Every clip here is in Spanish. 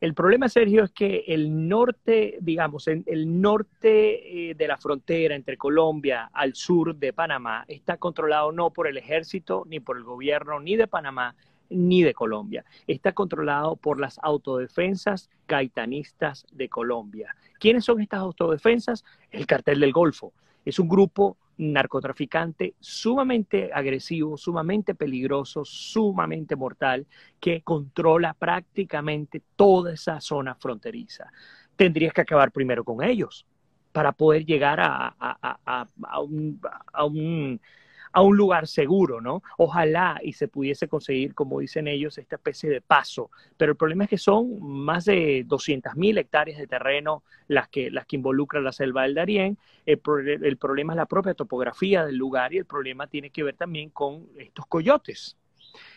El problema, Sergio, es que el norte, digamos, el norte eh, de la frontera entre Colombia al sur de Panamá está controlado no por el ejército, ni por el gobierno, ni de Panamá, ni de Colombia. Está controlado por las autodefensas gaitanistas de Colombia. ¿Quiénes son estas autodefensas? El cartel del Golfo. Es un grupo narcotraficante sumamente agresivo, sumamente peligroso, sumamente mortal, que controla prácticamente toda esa zona fronteriza. Tendrías que acabar primero con ellos para poder llegar a, un a un lugar seguro, ¿no? Ojalá y se pudiese conseguir, como dicen ellos, esta especie de paso. Pero el problema es que son más de 200.000 hectáreas de terreno las que, las que involucra la selva del Darién. El, el problema es la propia topografía del lugar y el problema tiene que ver también con estos coyotes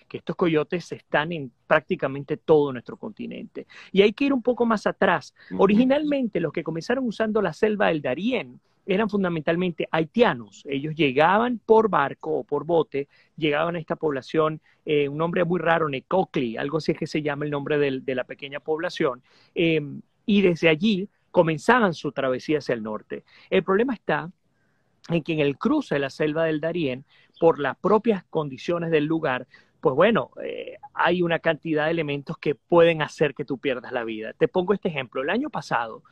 que estos coyotes están en prácticamente todo nuestro continente. Y hay que ir un poco más atrás. Originalmente los que comenzaron usando la selva del Darién eran fundamentalmente haitianos. Ellos llegaban por barco o por bote, llegaban a esta población, eh, un nombre muy raro, Necocli, algo así es que se llama el nombre de, la pequeña población, em, y desde allí comenzaban su travesía hacia el norte. El problema está en que en el cruce de la selva del Darién, por las propias condiciones del lugar, pues bueno, eh, hay una cantidad de elementos que pueden hacer que tú pierdas la vida. Te pongo este ejemplo. El año pasado,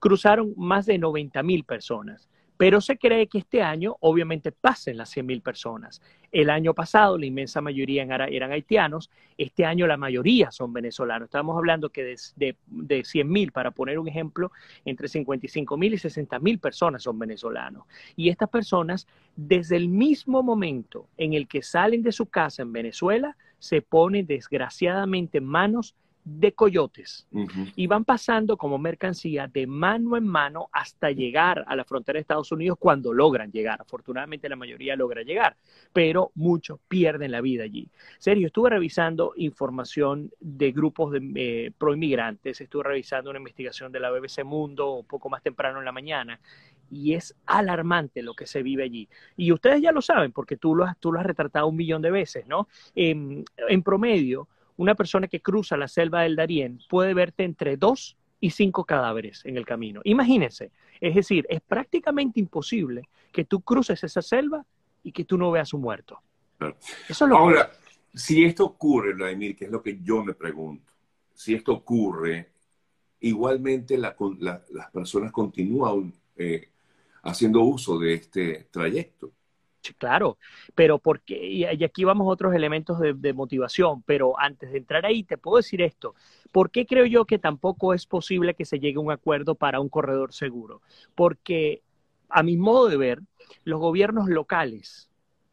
cruzaron más de 90 mil personas. Pero se cree que este año obviamente pasen las 100 mil personas. El año pasado la inmensa mayoría eran haitianos, este año la mayoría son venezolanos. Estamos hablando que de, de, de 100 mil, para poner un ejemplo, entre 55 mil y 60 mil personas son venezolanos. Y estas personas, desde el mismo momento en el que salen de su casa en Venezuela, se ponen desgraciadamente en manos de coyotes y van pasando como mercancía de mano en mano hasta llegar a la frontera de Estados Unidos cuando logran llegar. Afortunadamente la mayoría logra llegar, pero muchos pierden la vida allí. Serio, estuve revisando información de grupos de eh, proinmigrantes, estuve revisando una investigación de la BBC Mundo un poco más temprano en la mañana y es alarmante lo que se vive allí. Y ustedes ya lo saben porque tú lo has, tú lo has retratado un millón de veces, ¿no? en promedio, una persona que cruza la selva del Darién puede verte entre dos y cinco cadáveres en el camino. Imagínense, es decir, es prácticamente imposible que tú cruces esa selva y que tú no veas un muerto. Eso es lo Ahora, si esto ocurre, Vladimir, que es lo que yo me pregunto, si esto ocurre, igualmente las personas continúan eh, haciendo uso de este trayecto claro, pero porque, y aquí vamos a otros elementos de, motivación, pero antes de entrar ahí te puedo decir esto, ¿por qué creo yo que tampoco es posible que se llegue a un acuerdo para un corredor seguro? Porque a mi modo de ver, los gobiernos locales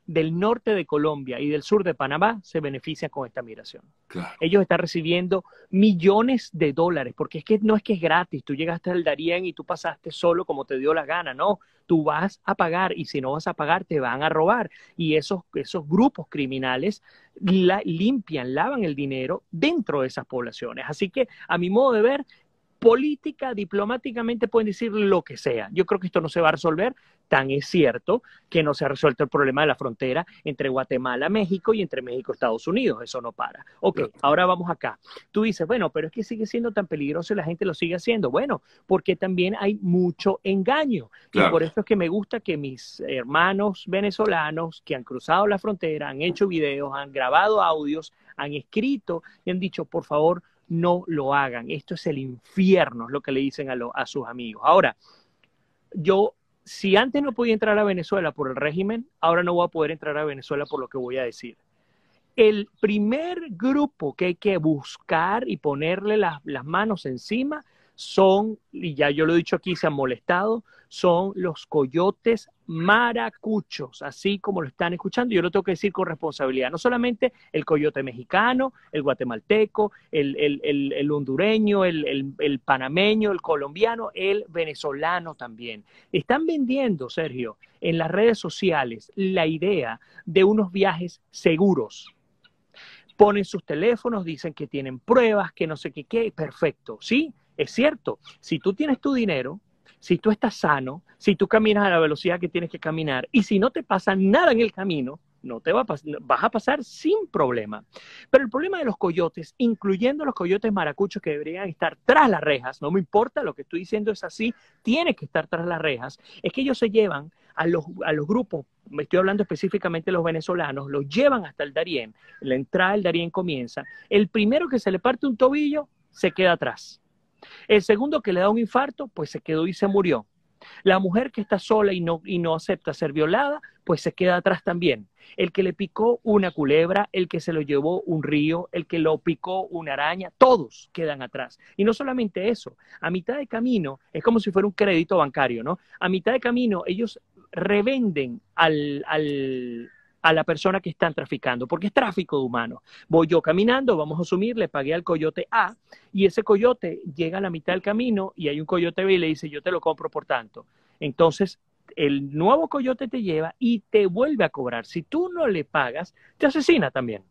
del norte de Colombia y del sur de Panamá se benefician con esta migración. Ellos están recibiendo millones de dólares, porque es que no es que es gratis, tú llegaste al Darién y tú pasaste solo como te dio la gana, no, tú vas a pagar y si no vas a pagar te van a robar. Y esos, esos grupos criminales limpian, lavan el dinero dentro de esas poblaciones. Así que a mi modo de ver, política, diplomáticamente pueden decir lo que sea. Yo creo que esto no se va a resolver. Tan es cierto que no se ha resuelto el problema de la frontera entre Guatemala, México y entre México y Estados Unidos. Eso no para. Ok, ahora vamos acá. Tú dices, bueno, pero es que sigue siendo tan peligroso y la gente lo sigue haciendo. Bueno, porque también hay mucho engaño. Y por eso es que me gusta que mis hermanos venezolanos que han cruzado la frontera, han hecho videos, han grabado audios, han escrito y han dicho, por favor, no lo hagan. Esto es el infierno, es lo que le dicen a, a sus amigos. Ahora, yo, si antes no podía entrar a Venezuela por el régimen, ahora no voy a poder entrar a Venezuela por lo que voy a decir. El primer grupo que hay que buscar y ponerle las manos encima son, y ya yo lo he dicho aquí, se han molestado, son los coyotes maracuchos, así como lo están escuchando. Yo lo tengo que decir con responsabilidad. No solamente el coyote mexicano, el guatemalteco, el, hondureño, el, panameño, el colombiano, el venezolano también. Están vendiendo, Sergio, en las redes sociales la idea de unos viajes seguros. Ponen sus teléfonos, dicen que tienen pruebas, que no sé qué, qué, perfecto, ¿sí? Es cierto, si tú tienes tu dinero, si tú estás sano, si tú caminas a la velocidad que tienes que caminar y si no te pasa nada en el camino, no te va a vas a pasar sin problema. Pero el problema de los coyotes, incluyendo los coyotes maracuchos que deberían estar tras las rejas, no me importa lo que estoy diciendo es así, tiene que estar tras las rejas, es que ellos se llevan a los, a los grupos, me estoy hablando específicamente de los venezolanos, los llevan hasta el Darién, la entrada del Darién comienza, el primero que se le parte un tobillo se queda atrás. El segundo que le da un infarto, pues se quedó y se murió. La mujer que está sola y no, y no acepta ser violada, pues se queda atrás también. El que le picó una culebra, el que se lo llevó un río, el que lo picó una araña, todos quedan atrás. Y no solamente eso, a mitad de camino, es como si fuera un crédito bancario, ¿no? A mitad de camino ellos revenden al, al, a la persona que están traficando, porque es tráfico de humanos. Voy yo caminando, vamos a asumir, le pagué al coyote A y ese coyote llega a la mitad del camino y hay un coyote B y le dice, yo te lo compro por tanto. Entonces, el nuevo coyote te lleva y te vuelve a cobrar. Si tú no le pagas, te asesina también.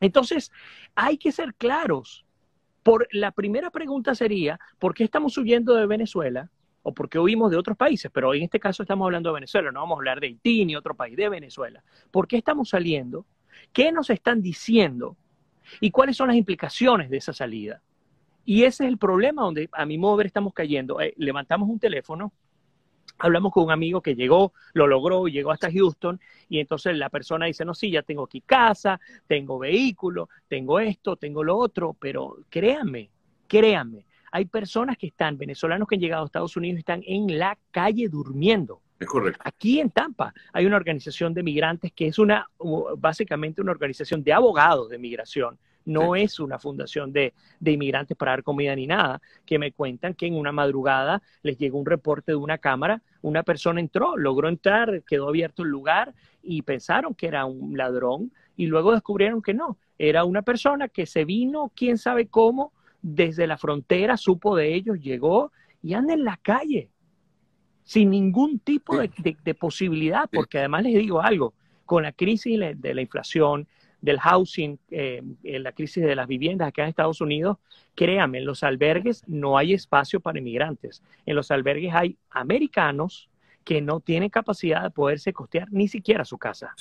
Entonces, hay que ser claros. Por, la primera pregunta sería, ¿por qué estamos huyendo de Venezuela? O porque oímos de otros países, pero en este caso estamos hablando de Venezuela, no vamos a hablar de Haití ni otro país, de Venezuela. ¿Por qué estamos saliendo? ¿Qué nos están diciendo? ¿Y cuáles son las implicaciones de esa salida? Y ese es el problema donde a mi modo de ver estamos cayendo. Eh, levantamos un teléfono, hablamos con un amigo que llegó, lo logró, llegó hasta Houston y entonces la persona dice, no, sí, ya tengo aquí casa, tengo vehículo, tengo esto, tengo lo otro, pero créanme, créanme, hay personas que están, venezolanos que han llegado a Estados Unidos, están en la calle durmiendo. Es correcto. Aquí en Tampa hay una organización de migrantes que es una, básicamente una organización de abogados de migración. No es una fundación de, de, inmigrantes para dar comida ni nada, que me cuentan que en una madrugada les llegó un reporte de una cámara, una persona entró, logró entrar, quedó abierto el lugar y pensaron que era un ladrón y luego descubrieron que no, era una persona que se vino, quién sabe cómo, desde la frontera supo de ellos, llegó y anda en la calle sin ningún tipo de, posibilidad, porque además les digo algo, con la crisis de la inflación, del housing, eh, la crisis de las viviendas acá en Estados Unidos, créanme, en los albergues no hay espacio para inmigrantes. En los albergues hay americanos que no tienen capacidad de poderse costear ni siquiera su casa.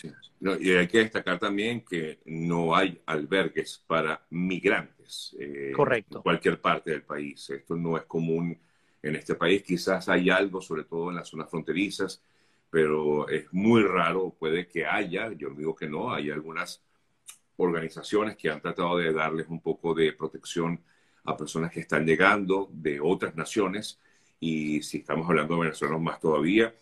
y hay que destacar también que no hay albergues para migrantes. Eh, Correcto. En cualquier parte del país. Esto no es común en este país. Quizás hay algo, sobre todo en las zonas fronterizas, pero es muy raro. Puede que haya, yo digo que no, hay algunas organizaciones que han tratado de darles un poco de protección a personas que están llegando de otras naciones y si estamos hablando de venezolanos más todavía,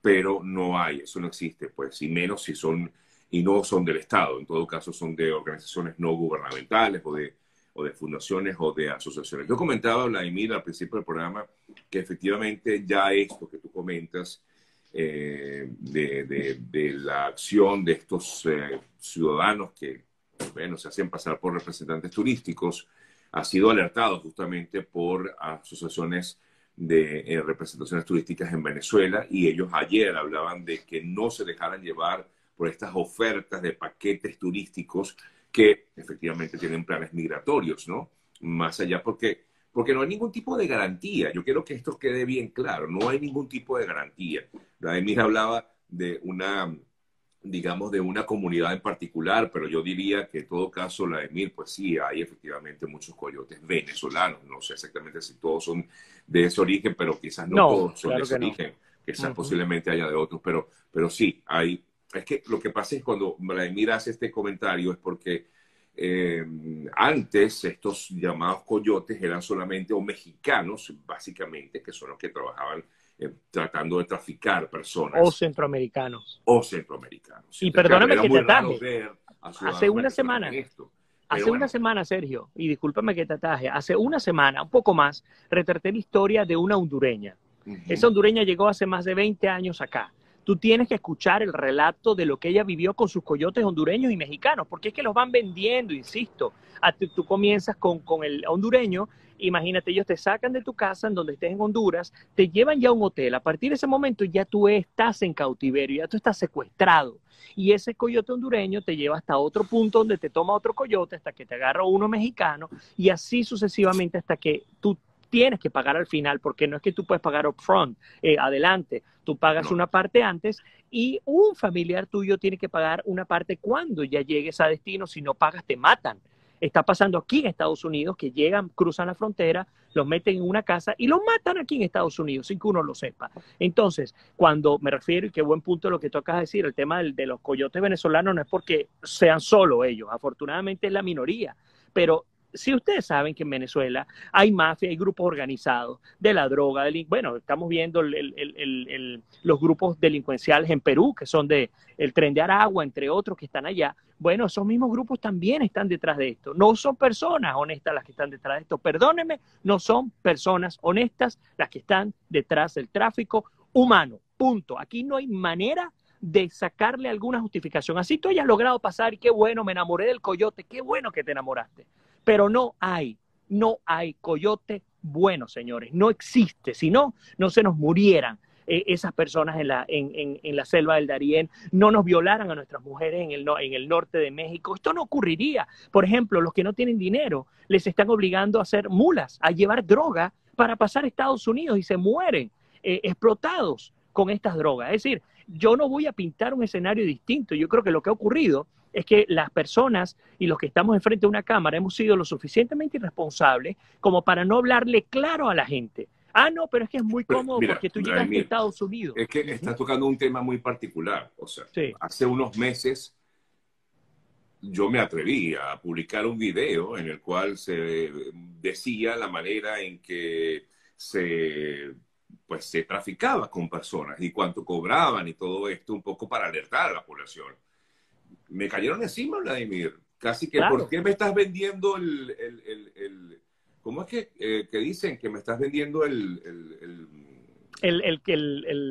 pero no hay, eso no existe, pues, y menos si son, y no son del Estado, en todo caso son de organizaciones no gubernamentales o de, o de fundaciones o de asociaciones. Yo comentaba, Vladimir, al principio del programa, que efectivamente ya esto que tú comentas, eh, de, de, la acción de estos eh, ciudadanos que, bueno, se hacen pasar por representantes turísticos, ha sido alertado justamente por asociaciones de eh, representaciones turísticas en Venezuela y ellos ayer hablaban de que no se dejaran llevar por estas ofertas de paquetes turísticos que efectivamente tienen planes migratorios, ¿no? Más allá porque, porque no hay ningún tipo de garantía. Yo quiero que esto quede bien claro, no hay ningún tipo de garantía. Vladimir hablaba de una digamos, de una comunidad en particular, pero yo diría que en todo caso la de pues sí, hay efectivamente muchos coyotes venezolanos, no sé exactamente si todos son de ese origen, pero quizás no, todos son de ese origen, quizás posiblemente haya de otros, pero, pero sí, hay, es que lo que pasa es cuando Vladimir hace este comentario es porque eh, antes estos llamados coyotes eran solamente o mexicanos, básicamente, que son los que trabajaban eh, tratando de traficar personas. O centroamericanos. O centroamericanos. Y perdóname que te ataje. Hace una semana. Hace una semana, Sergio, y discúlpame que te ataje, hace una semana, un poco más, retraté la historia de una hondureña. Esa hondureña llegó hace más de 20 años acá. Tú tienes que escuchar el relato de lo que ella vivió con sus coyotes hondureños y mexicanos, porque es que los van vendiendo, insisto. Tú comienzas con, con el hondureño imagínate, ellos te sacan de tu casa en donde estés en Honduras, te llevan ya a un hotel. A partir de ese momento ya tú estás en cautiverio, ya tú estás secuestrado. Y ese coyote hondureño te lleva hasta otro punto donde te toma otro coyote hasta que te agarra uno mexicano y así sucesivamente hasta que tú tienes que pagar al final, porque no es que tú puedes pagar upfront, eh, adelante, tú pagas una parte antes y un familiar tuyo tiene que pagar una parte cuando ya llegues a destino, si no pagas te matan. Está pasando aquí en Estados Unidos que llegan, cruzan la frontera, los meten en una casa y los matan aquí en Estados Unidos sin que uno lo sepa. Entonces, cuando me refiero, y qué buen punto lo que tú acabas de decir, el tema de los coyotes venezolanos no es porque sean solo ellos, afortunadamente es la minoría, pero si ustedes saben que en Venezuela hay mafia, hay grupos organizados de la droga, bueno, estamos viendo los grupos delincuenciales en Perú, que son de el tren de Aragua, entre otros que están allá. Bueno, esos mismos grupos también están detrás de esto. No son personas honestas las que están detrás de esto. Perdónenme, no son personas honestas las que están detrás del tráfico humano. Punto. Aquí no hay manera de sacarle alguna justificación. Así tú hayas logrado pasar y qué bueno, me enamoré del coyote, qué bueno que te enamoraste. Pero no hay, no hay coyote bueno, señores. No existe. Si no, no se nos murieran eh, esas personas en la, en, en, la selva del Darién, no nos violaran a nuestras mujeres en el, en el norte de México. Esto no ocurriría. Por ejemplo, los que no tienen dinero les están obligando a hacer mulas, a llevar droga para pasar a Estados Unidos y se mueren eh, explotados con estas drogas. Es decir, yo no voy a pintar un escenario distinto. Yo creo que lo que ha ocurrido es que las personas y los que estamos enfrente de una cámara hemos sido lo suficientemente irresponsables como para no hablarle claro a la gente. Ah, no, pero es que es muy cómodo porque tú llegas a Estados Unidos. Es que estás tocando un tema muy particular. O sea, hace unos meses yo me atreví a publicar un video en el cual se decía la manera en que se pues se traficaba con personas y cuánto cobraban y todo esto un poco para alertar a la población me cayeron encima, Vladimir. Casi que, ¿por qué me estás vendiendo el, el, el, ¿cómo es que, eh, que, dicen que me estás vendiendo el... El,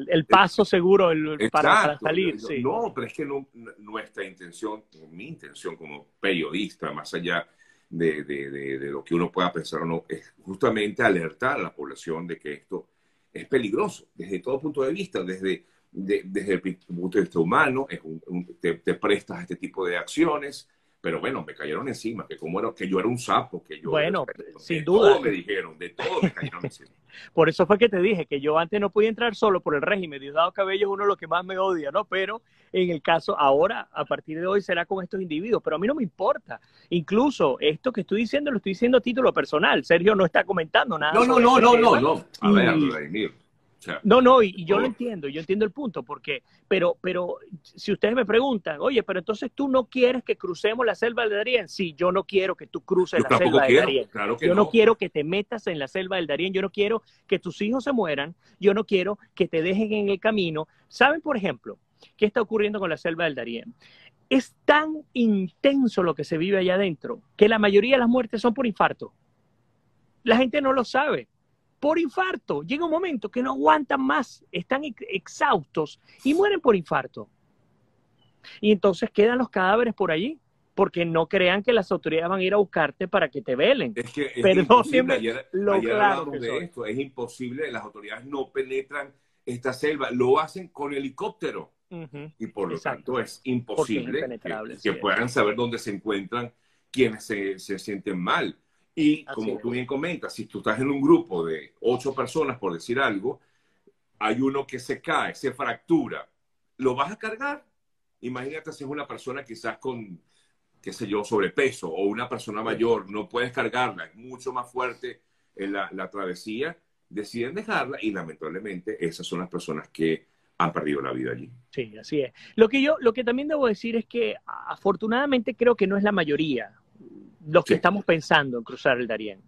el, paso seguro para, salir. No, pero es que no, nuestra intención, mi intención como periodista, más allá de, de, de, lo que uno pueda pensar o no, es justamente alertar a la población de que esto es peligroso desde todo punto de vista, desde desde el punto de vista humano, es te, prestas a este tipo de acciones, pero bueno, me cayeron encima, que como era, que yo era un sapo, que yo... Bueno, sin duda. Todo me dijeron, de todo me cayeron encima. por eso fue que te dije que yo antes no podía entrar solo por el régimen, Diosdado Cabello es uno de los que más me odia, ¿no? Pero en el caso ahora, a partir de hoy, será con estos individuos, pero a mí no me importa. Incluso esto que estoy diciendo lo estoy diciendo a título personal, Sergio no está comentando nada. No, no, no, no, no, no, A ver, Vladimir, no, no, y, yo lo entiendo, yo entiendo el punto, porque, pero, pero si ustedes me preguntan, oye, pero entonces tú no quieres que crucemos la selva del Darién, sí, yo no quiero que tú cruces la selva del Darién. yo no. quiero que te metas en la selva del Darién, yo no quiero que tus hijos se mueran, yo no quiero que te dejen en el camino. ¿Saben, por ejemplo, qué está ocurriendo con la selva del Darién? Es tan intenso lo que se vive allá adentro que la mayoría de las muertes son por infarto. La gente no lo sabe por infarto. Llega un momento que no aguantan más, están exhaustos y mueren por infarto. Y entonces quedan los cadáveres por allí, porque no crean que las autoridades van a ir a buscarte para que te velen. Es que es lo claro de esto, es imposible, las autoridades no penetran esta selva, lo hacen con helicóptero. Y por lo tanto es imposible que, puedan saber dónde se encuentran quienes se, se sienten mal. Y como tú bien comentas, si tú estás en un grupo de ocho personas, por decir algo, hay uno que se cae, se fractura, ¿lo vas a cargar? Imagínate si es una persona quizás con, qué sé yo, sobrepeso o una persona mayor, no puedes cargarla, es mucho más fuerte en la, la travesía, deciden dejarla y lamentablemente esas son las personas que han perdido la vida allí. Sí, así es. Lo que yo, lo que también debo decir es que afortunadamente creo que no es la mayoría los que estamos pensando en cruzar el Darién.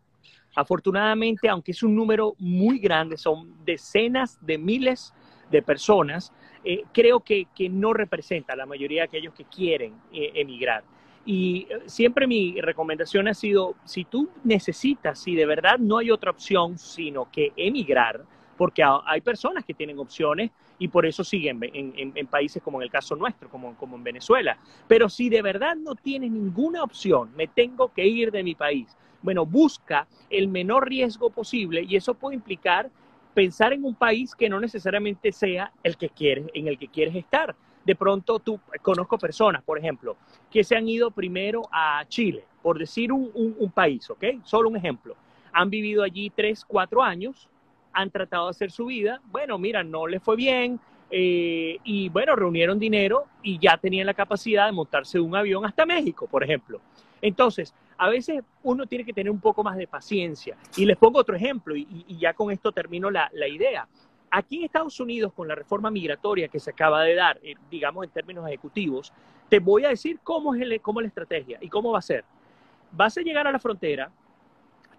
Afortunadamente, aunque es un número muy grande, son decenas de miles de personas, eh, creo que, no representa a la mayoría de aquellos que quieren eh, emigrar. Y eh, siempre mi recomendación ha sido, si tú necesitas, si de verdad no hay otra opción sino que emigrar, porque hay personas que tienen opciones y por eso siguen en, países como en el caso nuestro, como, como en Venezuela. Pero si de verdad no tienes ninguna opción, me tengo que ir de mi país, bueno, busca el menor riesgo posible y eso puede implicar pensar en un país que no necesariamente sea el que quieres, en el que quieres estar. De pronto tú conozco personas, por ejemplo, que se han ido primero a Chile, por decir un, un país, ¿ok? Solo un ejemplo han vivido allí tres, cuatro años, han tratado de hacer su vida, bueno, mira, no les fue bien, eh, y bueno, reunieron dinero y ya tenían la capacidad de montarse un avión hasta México, por ejemplo. Entonces, a veces uno tiene que tener un poco más de paciencia. Y les pongo otro ejemplo, y, ya con esto termino la, idea. Aquí en Estados Unidos, con la reforma migratoria que se acaba de dar, eh, digamos en términos ejecutivos, te voy a decir cómo es, cómo es la estrategia y cómo va a ser. Vas a llegar a la frontera,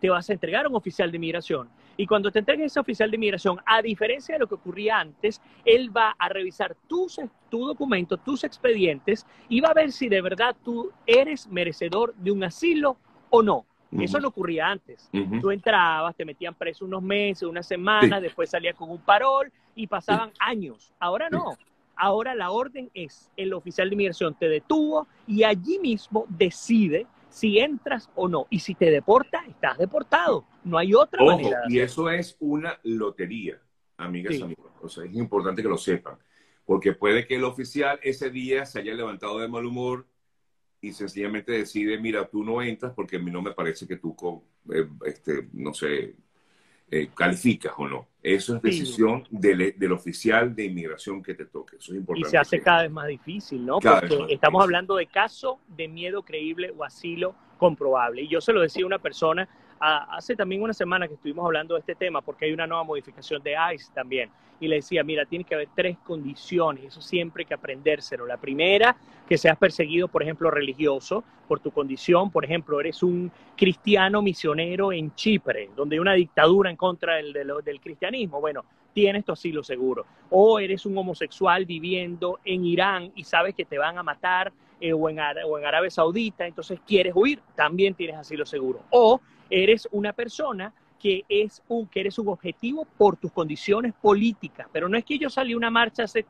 te vas a entregar a un oficial de inmigración y cuando te entregues ese oficial de inmigración, a diferencia de lo que ocurría antes, él va a revisar tus, tu documento, tus expedientes y va a ver si de verdad tú eres merecedor de un asilo o no. Eso no ocurría antes. Tú entrabas, te metían preso unos meses, unas semanas, después salías con un parol y pasaban años. Ahora no. Ahora la orden es, el oficial de inmigración te detuvo y allí mismo decide si entras o no. Y si te deporta, estás deportado. No hay otra Ojo, manera. y eso es una lotería, amigas y amigos. O sea, es importante que lo sepan. Porque puede que el oficial ese día se haya levantado de mal humor y sencillamente decide, mira, tú no entras porque a mí no me parece que tú, eh, este, no sé, eh, calificas o no. Eso es decisión del, del, oficial de inmigración que te toque. Eso es importante. Y se hace cada vez más difícil, ¿no? Porque estamos hablando de caso de miedo creíble o asilo comprobable. Y yo se lo decía a una persona hace también una semana que estuvimos hablando de este tema, porque hay una nueva modificación de ICE también, y le decía, mira, tiene que haber tres condiciones, eso siempre hay que aprendérselo. La primera, que seas perseguido, por ejemplo, religioso, por tu condición, por ejemplo, eres un cristiano misionero en Chipre, donde hay una dictadura en contra del, del, cristianismo, bueno, tienes tu asilo seguro. O eres un homosexual viviendo en Irán y sabes que te van a matar eh, o, en, Arabia Saudita, entonces quieres huir, también tienes asilo seguro. O eres una persona que, es un, que eres un objetivo por tus condiciones políticas, pero no es que yo salí una marcha hace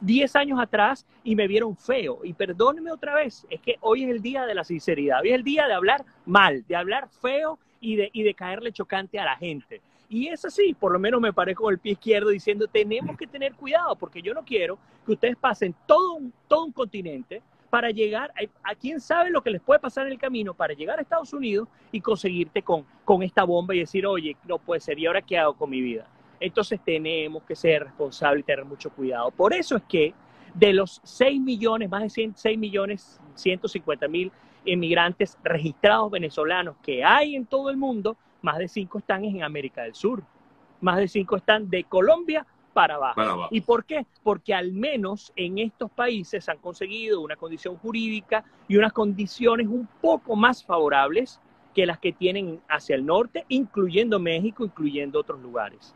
10 años atrás y me vieron feo. Y perdóneme otra vez, es que hoy es el día de la sinceridad, hoy es el día de hablar mal, de hablar feo y de, y de caerle chocante a la gente. Y es así, por lo menos me paré con el pie izquierdo diciendo, tenemos que tener cuidado, porque yo no quiero que ustedes pasen todo un continente para llegar a, quién sabe lo que les puede pasar en el camino para llegar a Estados Unidos y conseguirte con, con esta bomba y decir, oye, no puede ser, ¿y ahora qué hago con mi vida? Entonces tenemos que ser responsables y tener mucho cuidado. Por eso es que de los 6 millones, más de 6 millones 150 mil inmigrantes registrados venezolanos que hay en todo el mundo, más de 5 están en América del Sur. Más de 5 están de Colombia para abajo. ¿Y por qué? Porque al menos en estos países han conseguido una condición jurídica y unas condiciones un poco más favorables que las que tienen hacia el norte, incluyendo México, incluyendo otros lugares.